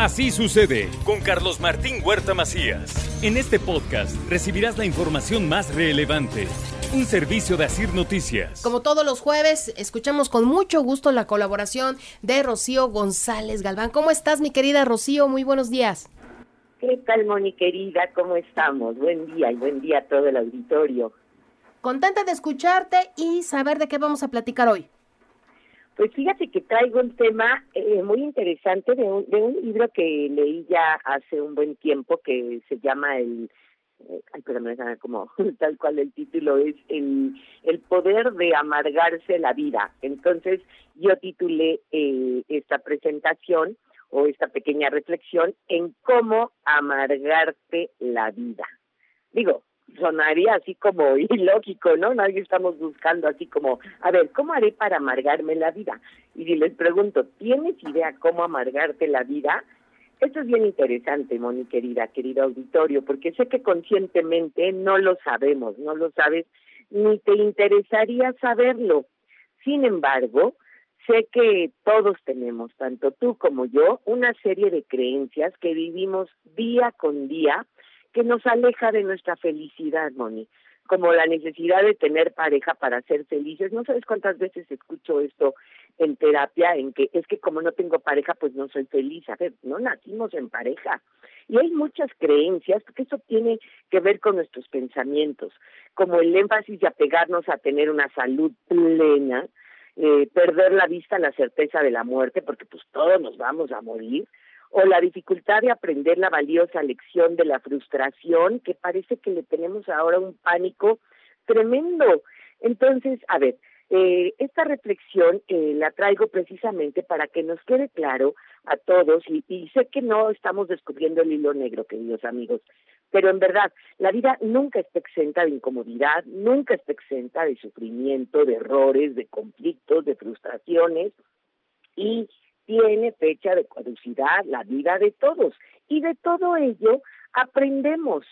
Así sucede con Carlos Martín Huerta Macías. En este podcast recibirás la información más relevante. Un servicio de Asir Noticias. Como todos los jueves, escuchamos con mucho gusto la colaboración de Rocío González Galván. ¿Cómo estás, mi querida Rocío? Muy buenos días. ¿Qué tal, Moni querida? ¿Cómo estamos? Buen día y buen día a todo el auditorio. Contenta de escucharte y saber de qué vamos a platicar hoy. Pues fíjate que traigo un tema eh, muy interesante de un, de un libro que leí ya hace un buen tiempo que se llama el eh, ay, pero me como tal cual el título es el, el poder de amargarse la vida. Entonces yo titulé eh, esta presentación o esta pequeña reflexión en cómo amargarte la vida. Digo, sonaría así como ilógico, ¿no? Nadie estamos buscando así como, a ver, ¿cómo haré para amargarme la vida? Y si les pregunto, ¿tienes idea cómo amargarte la vida? Esto es bien interesante, Moni, querida, querido auditorio, porque sé que conscientemente no lo sabemos, no lo sabes, ni te interesaría saberlo. Sin embargo, sé que todos tenemos, tanto tú como yo, una serie de creencias que vivimos día con día que nos aleja de nuestra felicidad, Moni, como la necesidad de tener pareja para ser felices. No sabes cuántas veces escucho esto en terapia, en que es que como no tengo pareja, pues no soy feliz. A ver, no nacimos en pareja. Y hay muchas creencias, porque eso tiene que ver con nuestros pensamientos, como el énfasis de apegarnos a tener una salud plena, eh, perder la vista la certeza de la muerte, porque pues todos nos vamos a morir, o la dificultad de aprender la valiosa lección de la frustración, que parece que le tenemos ahora un pánico tremendo. Entonces, a ver, eh, esta reflexión eh, la traigo precisamente para que nos quede claro a todos, y, y sé que no estamos descubriendo el hilo negro, queridos amigos, pero en verdad, la vida nunca está exenta de incomodidad, nunca está exenta de sufrimiento, de errores, de conflictos, de frustraciones, y tiene fecha de caducidad la vida de todos y de todo ello aprendemos.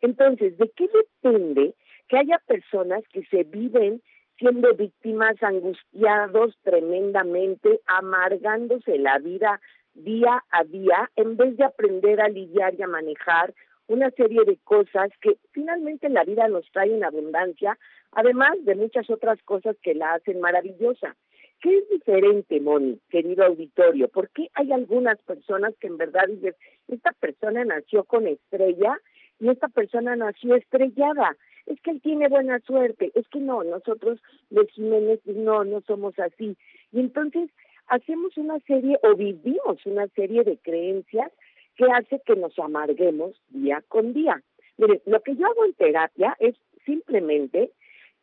Entonces, ¿de qué depende que haya personas que se viven siendo víctimas, angustiados tremendamente, amargándose la vida día a día, en vez de aprender a lidiar y a manejar una serie de cosas que finalmente la vida nos trae en abundancia, además de muchas otras cosas que la hacen maravillosa. ¿Qué es diferente, Moni, querido auditorio? ¿Por qué hay algunas personas que en verdad dicen, esta persona nació con estrella y esta persona nació estrellada? Es que él tiene buena suerte. Es que no, nosotros los Jiménez no, no somos así. Y entonces hacemos una serie o vivimos una serie de creencias que hace que nos amarguemos día con día. Mire, lo que yo hago en terapia es simplemente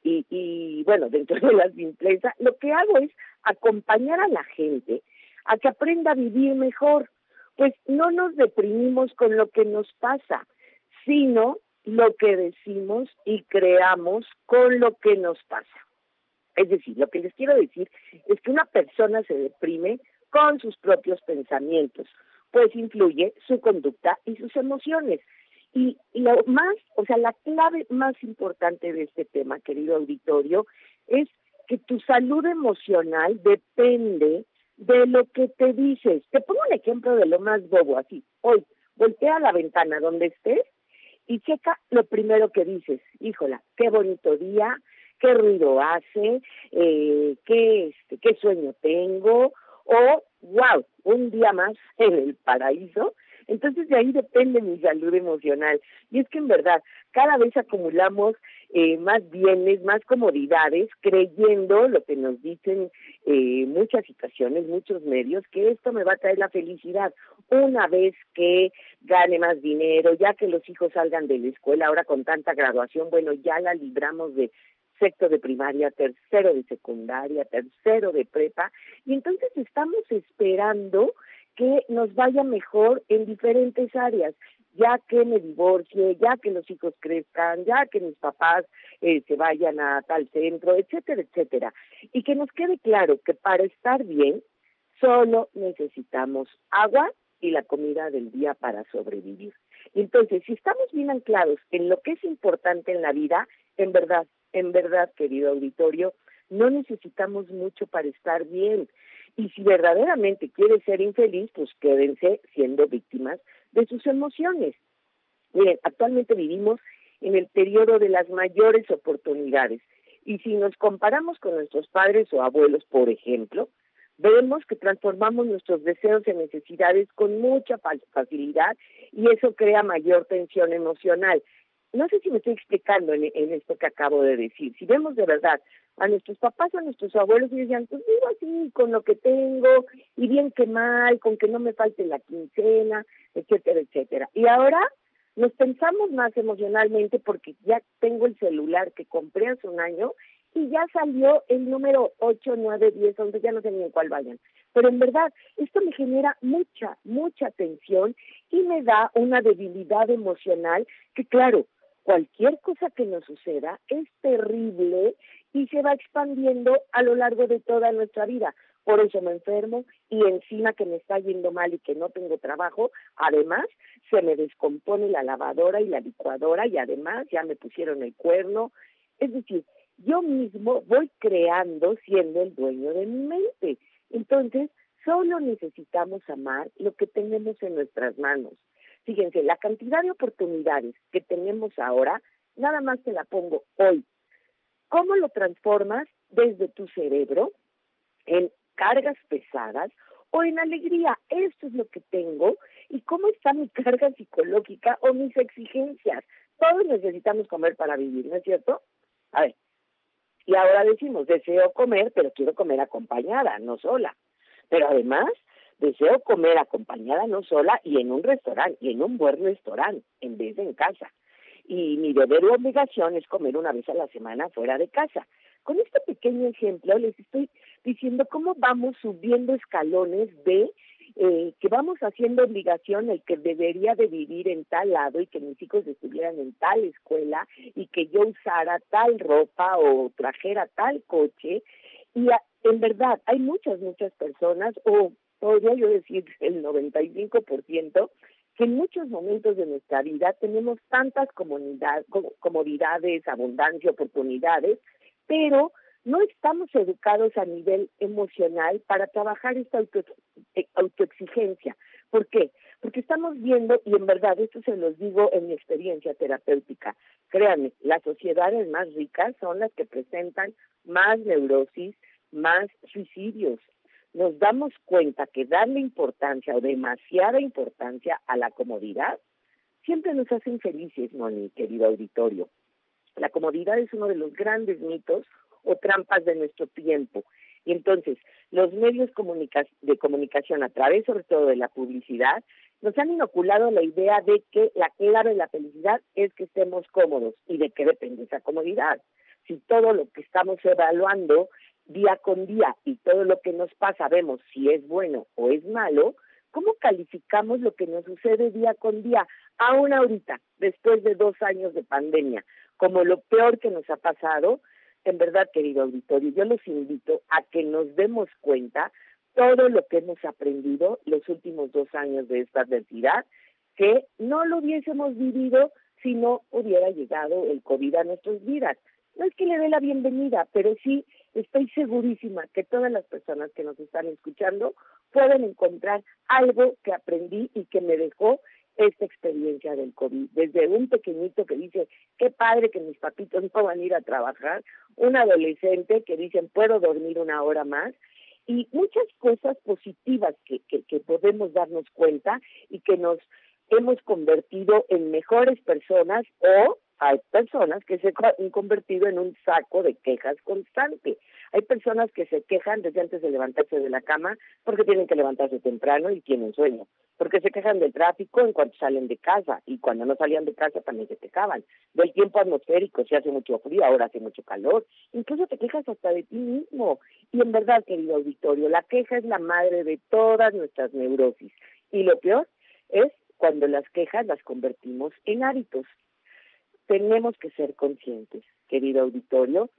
y, y bueno, dentro de la simpleza, lo que hago es acompañar a la gente a que aprenda a vivir mejor. Pues no nos deprimimos con lo que nos pasa, sino lo que decimos y creamos con lo que nos pasa. Es decir, lo que les quiero decir es que una persona se deprime con sus propios pensamientos, pues influye su conducta y sus emociones. Y lo más, o sea, la clave más importante de este tema, querido auditorio, es que tu salud emocional depende de lo que te dices. Te pongo un ejemplo de lo más bobo, así. Hoy, voltea a la ventana donde estés y checa lo primero que dices. Híjola, qué bonito día, qué ruido hace, eh, qué, este, qué sueño tengo, o wow, un día más en el paraíso. Entonces de ahí depende mi salud emocional. Y es que en verdad, cada vez acumulamos eh, más bienes, más comodidades, creyendo lo que nos dicen eh, muchas situaciones, muchos medios, que esto me va a traer la felicidad. Una vez que gane más dinero, ya que los hijos salgan de la escuela, ahora con tanta graduación, bueno, ya la libramos de sexto de primaria, tercero de secundaria, tercero de prepa, y entonces estamos esperando que nos vaya mejor en diferentes áreas, ya que me divorcie, ya que los hijos crezcan, ya que mis papás eh, se vayan a tal centro, etcétera, etcétera. Y que nos quede claro que para estar bien solo necesitamos agua y la comida del día para sobrevivir. Entonces, si estamos bien anclados en lo que es importante en la vida, en verdad, en verdad, querido auditorio, no necesitamos mucho para estar bien. Y si verdaderamente quiere ser infeliz, pues quédense siendo víctimas de sus emociones. Miren, actualmente vivimos en el periodo de las mayores oportunidades. Y si nos comparamos con nuestros padres o abuelos, por ejemplo, vemos que transformamos nuestros deseos en necesidades con mucha facilidad y eso crea mayor tensión emocional. No sé si me estoy explicando en, esto que acabo de decir. Si vemos de verdad a nuestros papás, a nuestros abuelos, y decían, pues vivo así, con lo que tengo, y bien que mal, con que no me falte la quincena, etcétera, etcétera. Y ahora nos pensamos más emocionalmente porque ya tengo el celular que compré hace un año y ya salió el número 8, 9, 10, 11, ya no sé ni en cuál vayan. Pero en verdad, esto me genera mucha, mucha tensión y me da una debilidad emocional que, claro, cualquier cosa que nos suceda es terrible y se va expandiendo a lo largo de toda nuestra vida. Por eso me enfermo y encima que me está yendo mal y que no tengo trabajo, además se me descompone la lavadora y la licuadora y además ya me pusieron el cuerno. Es decir, yo mismo voy creando siendo el dueño de mi mente. Entonces, solo necesitamos amar lo que tenemos en nuestras manos. Fíjense, la cantidad de oportunidades que tenemos ahora, nada más te la pongo hoy. ¿Cómo lo transformas desde tu cerebro en cargas pesadas o en alegría? Esto es lo que tengo. ¿Y cómo está mi carga psicológica o mis exigencias? Todos necesitamos comer para vivir, ¿no es cierto? A ver, y ahora decimos, deseo comer, pero quiero comer acompañada, no sola. Pero además, deseo comer acompañada, no sola, y en un restaurante, y en un buen restaurante, en vez de en casa. Y mi deber y obligación es comer una vez a la semana fuera de casa. Con este pequeño ejemplo les estoy diciendo cómo vamos subiendo escalones de eh, que vamos haciendo obligación el que debería de vivir en tal lado y que mis hijos estuvieran en tal escuela y que yo usara tal ropa o trajera tal coche. Y en verdad hay muchas, muchas personas, o podría yo decir el 95%, que en muchos momentos de nuestra vida tenemos tantas comodidades, abundancia, oportunidades, pero no estamos educados a nivel emocional para trabajar esta eh, autoexigencia. ¿Por qué? Porque estamos viendo, y en verdad esto se los digo en mi experiencia terapéutica, créanme, las sociedades más ricas son las que presentan más neurosis, más suicidios. Nos damos cuenta que darle importancia o demasiada importancia a la comodidad siempre nos hace infelices, ¿no, mi querido auditorio? La comodidad es uno de los grandes mitos o trampas de nuestro tiempo. Y entonces, los medios de comunicación, a través sobre todo de la publicidad, nos han inoculado la idea de que la clave de la felicidad es que estemos cómodos. ¿Y de qué depende esa comodidad? Si todo lo que estamos evaluando día con día y todo lo que nos pasa vemos si es bueno o es malo, ¿cómo calificamos lo que nos sucede día con día, aún ahorita, después de dos años de pandemia, como lo peor que nos ha pasado? En verdad, querido auditorio, yo los invito a que nos demos cuenta todo lo que hemos aprendido los últimos dos años de esta adversidad, que no lo hubiésemos vivido si no hubiera llegado el COVID a nuestras vidas. No es que le dé la bienvenida, pero sí estoy segurísima que todas las personas que nos están escuchando pueden encontrar algo que aprendí y que me dejó esta experiencia del COVID. Desde un pequeñito que dice, qué padre que mis papitos no van a ir a trabajar, un adolescente que dicen, puedo dormir una hora más, y muchas cosas positivas que, que, que podemos darnos cuenta y que nos hemos convertido en mejores personas o hay personas que se han convertido en un saco de quejas constante. Hay personas que se quejan desde antes de levantarse de la cama porque tienen que levantarse temprano y tienen sueño. porque se quejan del tráfico en cuanto salen de casa y cuando no salían de casa también se quejaban. Del tiempo atmosférico, si hace mucho frío, ahora hace mucho calor. Incluso te quejas hasta de ti mismo. Y en verdad, querido auditorio, la queja es la madre de todas nuestras neurosis. Y lo peor es cuando las quejas las convertimos en hábitos. Tenemos que ser conscientes, querido auditorio,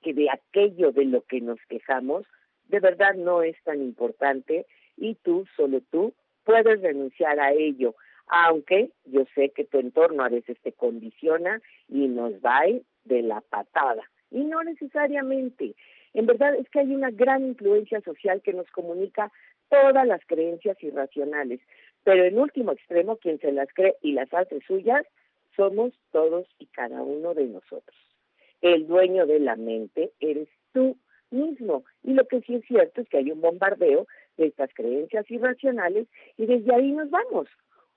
que de aquello de lo que nos quejamos, de verdad no es tan importante y tú, solo tú, puedes renunciar a ello, aunque yo sé que tu entorno a veces te condiciona y nos va de la patada. Y no necesariamente. En verdad es que hay una gran influencia social que nos comunica todas las creencias irracionales, pero en último extremo, quien se las cree y las hace suyas, somos todos y cada uno de nosotros. El dueño de la mente eres tú mismo. Y lo que sí es cierto es que hay un bombardeo de estas creencias irracionales y desde ahí nos vamos.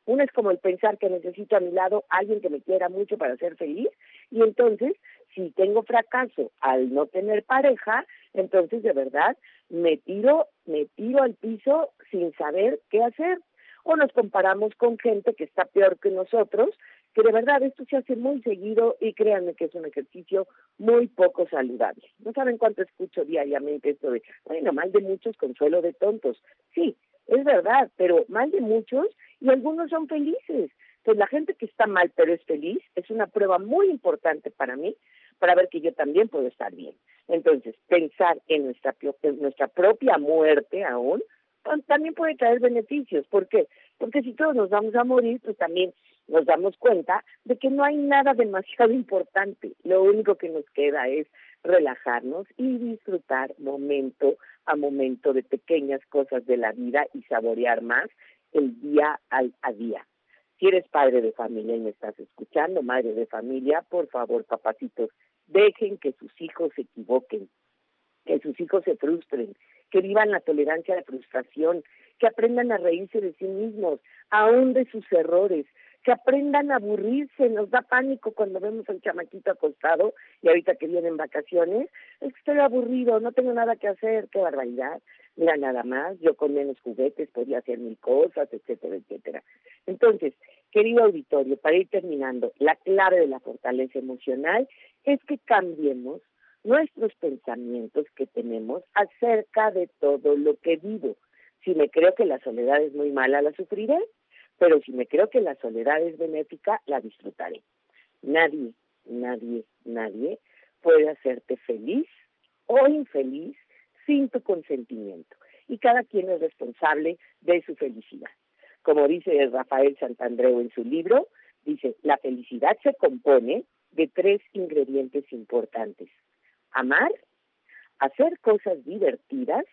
Uno es como el pensar que necesito a mi lado alguien que me quiera mucho para ser feliz y entonces si tengo fracaso al no tener pareja, entonces de verdad me tiro, me tiro al piso sin saber qué hacer. O nos comparamos con gente que está peor que nosotros, que de verdad esto se hace muy seguido y créanme que es un ejercicio muy poco saludable. No saben cuánto escucho diariamente esto de, bueno, mal de muchos, consuelo de tontos. Sí, es verdad, pero mal de muchos y algunos son felices. Entonces la gente que está mal pero es feliz es una prueba muy importante para mí para ver que yo también puedo estar bien. Entonces, pensar en nuestra, nuestra propia muerte aún pues, también puede traer beneficios. ¿Por qué? Porque si todos nos vamos a morir, pues también nos damos cuenta de que no hay nada demasiado importante. Lo único que nos queda es relajarnos y disfrutar momento a momento de pequeñas cosas de la vida y saborear más el día al a día. Si eres padre de familia y me estás escuchando, madre de familia, por favor, papacitos, dejen que sus hijos se equivoquen, que sus hijos se frustren, que vivan la tolerancia a la frustración, que aprendan a reírse de sí mismos, aún de sus errores, que aprendan a aburrirse, nos da pánico cuando vemos al chamaquito acostado y ahorita que vienen vacaciones, es que estoy aburrido, no tengo nada que hacer, qué barbaridad, mira nada más, yo con menos juguetes podía hacer mil cosas, etcétera, etcétera. Entonces, querido auditorio, para ir terminando, la clave de la fortaleza emocional es que cambiemos nuestros pensamientos que tenemos acerca de todo lo que vivo. Si me creo que la soledad es muy mala, la sufriré, pero si me creo que la soledad es benéfica, la disfrutaré. Nadie, nadie, nadie puede hacerte feliz o infeliz sin tu consentimiento. Y cada quien es responsable de su felicidad. Como dice Rafael Santandreu en su libro, dice, la felicidad se compone de tres ingredientes importantes. Amar, hacer cosas divertidas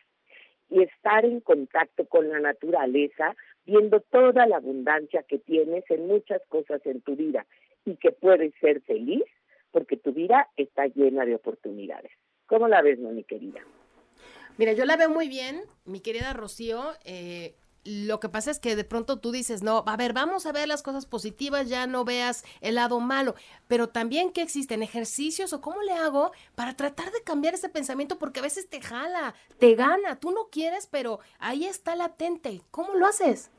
y estar en contacto con la naturaleza, viendo toda la abundancia que tienes en muchas cosas en tu vida y que puedes ser feliz porque tu vida está llena de oportunidades. ¿Cómo la ves, mi querida? Mira, yo la veo muy bien, mi querida Rocío. Eh, lo que pasa es que de pronto tú dices, no, a ver, vamos a ver las cosas positivas, ya no veas el lado malo, pero también que existen ejercicios o cómo le hago para tratar de cambiar ese pensamiento porque a veces te jala, te gana, tú no quieres, pero ahí está latente. ¿Cómo lo haces?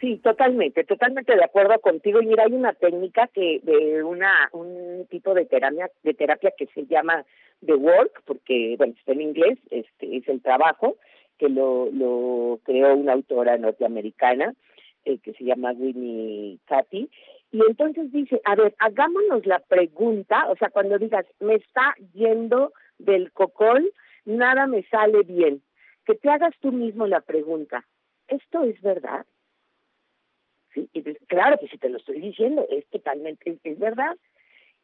Sí, totalmente, totalmente de acuerdo contigo. Y mira, hay una técnica que de una un tipo de terapia de terapia que se llama the work, porque bueno está en inglés, este es el trabajo que lo, lo creó una autora norteamericana eh, que se llama Winnie Cathy. Y entonces dice, a ver, hagámonos la pregunta, o sea, cuando digas, me está yendo del cocol, nada me sale bien, que te hagas tú mismo la pregunta, ¿esto es verdad? Sí, y claro que si te lo estoy diciendo, es totalmente, es verdad.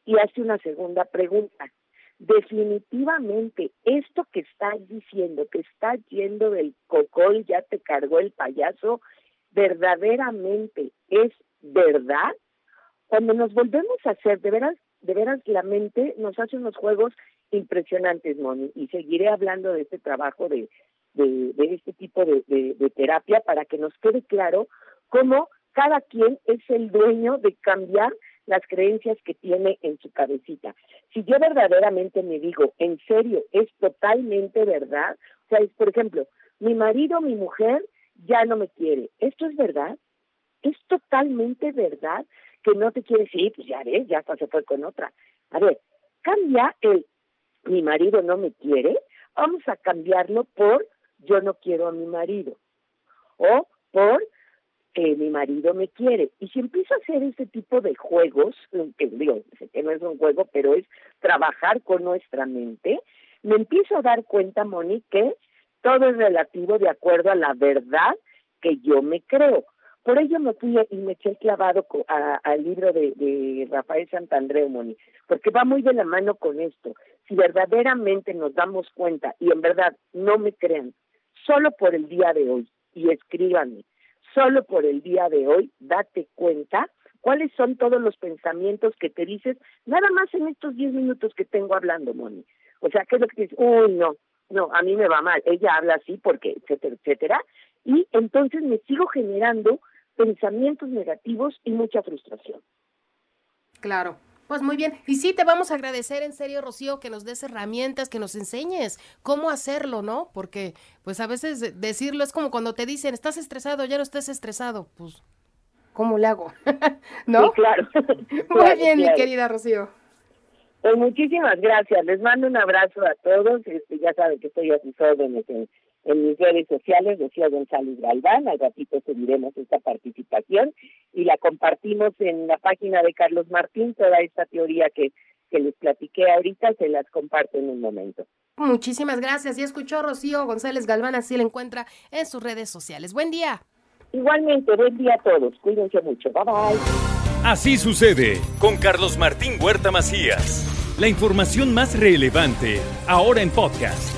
Y hace una segunda pregunta, definitivamente esto que estás diciendo, que está yendo del cocol, ya te cargó el payaso, verdaderamente es verdad. Cuando nos volvemos a hacer, de veras, de veras la mente nos hace unos juegos impresionantes, Moni, y seguiré hablando de este trabajo de, de, de este tipo de, de terapia para que nos quede claro cómo cada quien es el dueño de cambiar las creencias que tiene en su cabecita. Si yo verdaderamente me digo, en serio, es totalmente verdad, o sea, es, por ejemplo, mi marido, mi mujer ya no me quiere. ¿Esto es verdad? ¿Es totalmente verdad que no te quiere? Sí, pues ya ves, ya hasta se fue con otra. A ver, cambia el mi marido no me quiere, vamos a cambiarlo por yo no quiero a mi marido. O por eh, mi marido me quiere. Y si empiezo a hacer ese tipo de juegos, que digo, que no es un juego, pero es trabajar con nuestra mente, me empiezo a dar cuenta, Moni, que todo es relativo de acuerdo a la verdad que yo me creo. Por ello me fui y me eché clavado al libro de, de Rafael Santandreu, Moni, porque va muy de la mano con esto. Si verdaderamente nos damos cuenta, y en verdad no me crean, solo por el día de hoy, y escríbanme, solo por el día de hoy, date cuenta cuáles son todos los pensamientos que te dices, nada más en estos diez minutos que tengo hablando, Moni. O sea, ¿qué es lo que dices? Uy, no, no, a mí me va mal, ella habla así porque, etcétera, etcétera. Y entonces me sigo generando pensamientos negativos y mucha frustración. Claro. Pues muy bien. Y sí, te vamos a agradecer en serio, Rocío, que nos des herramientas, que nos enseñes cómo hacerlo, ¿no? Porque, pues a veces decirlo es como cuando te dicen, estás estresado, ya no estés estresado. Pues, ¿cómo le hago? ¿No? Sí, claro. muy bien, mi querida Rocío. Pues muchísimas gracias. Les mando un abrazo a todos. Este, ya saben que estoy a sus órdenes en, en mis redes sociales, decía González Galván. Al ratito seguiremos esta participación y la compartimos en la página de Carlos Martín. Toda esta teoría que, que les platiqué ahorita se las comparto en un momento. Muchísimas gracias. Y escuchó Rocío González Galván, así la encuentra en sus redes sociales. Buen día. Igualmente, buen día a todos. Cuídense mucho. Bye bye. Así sucede con Carlos Martín Huerta Macías. La información más relevante, ahora en podcast.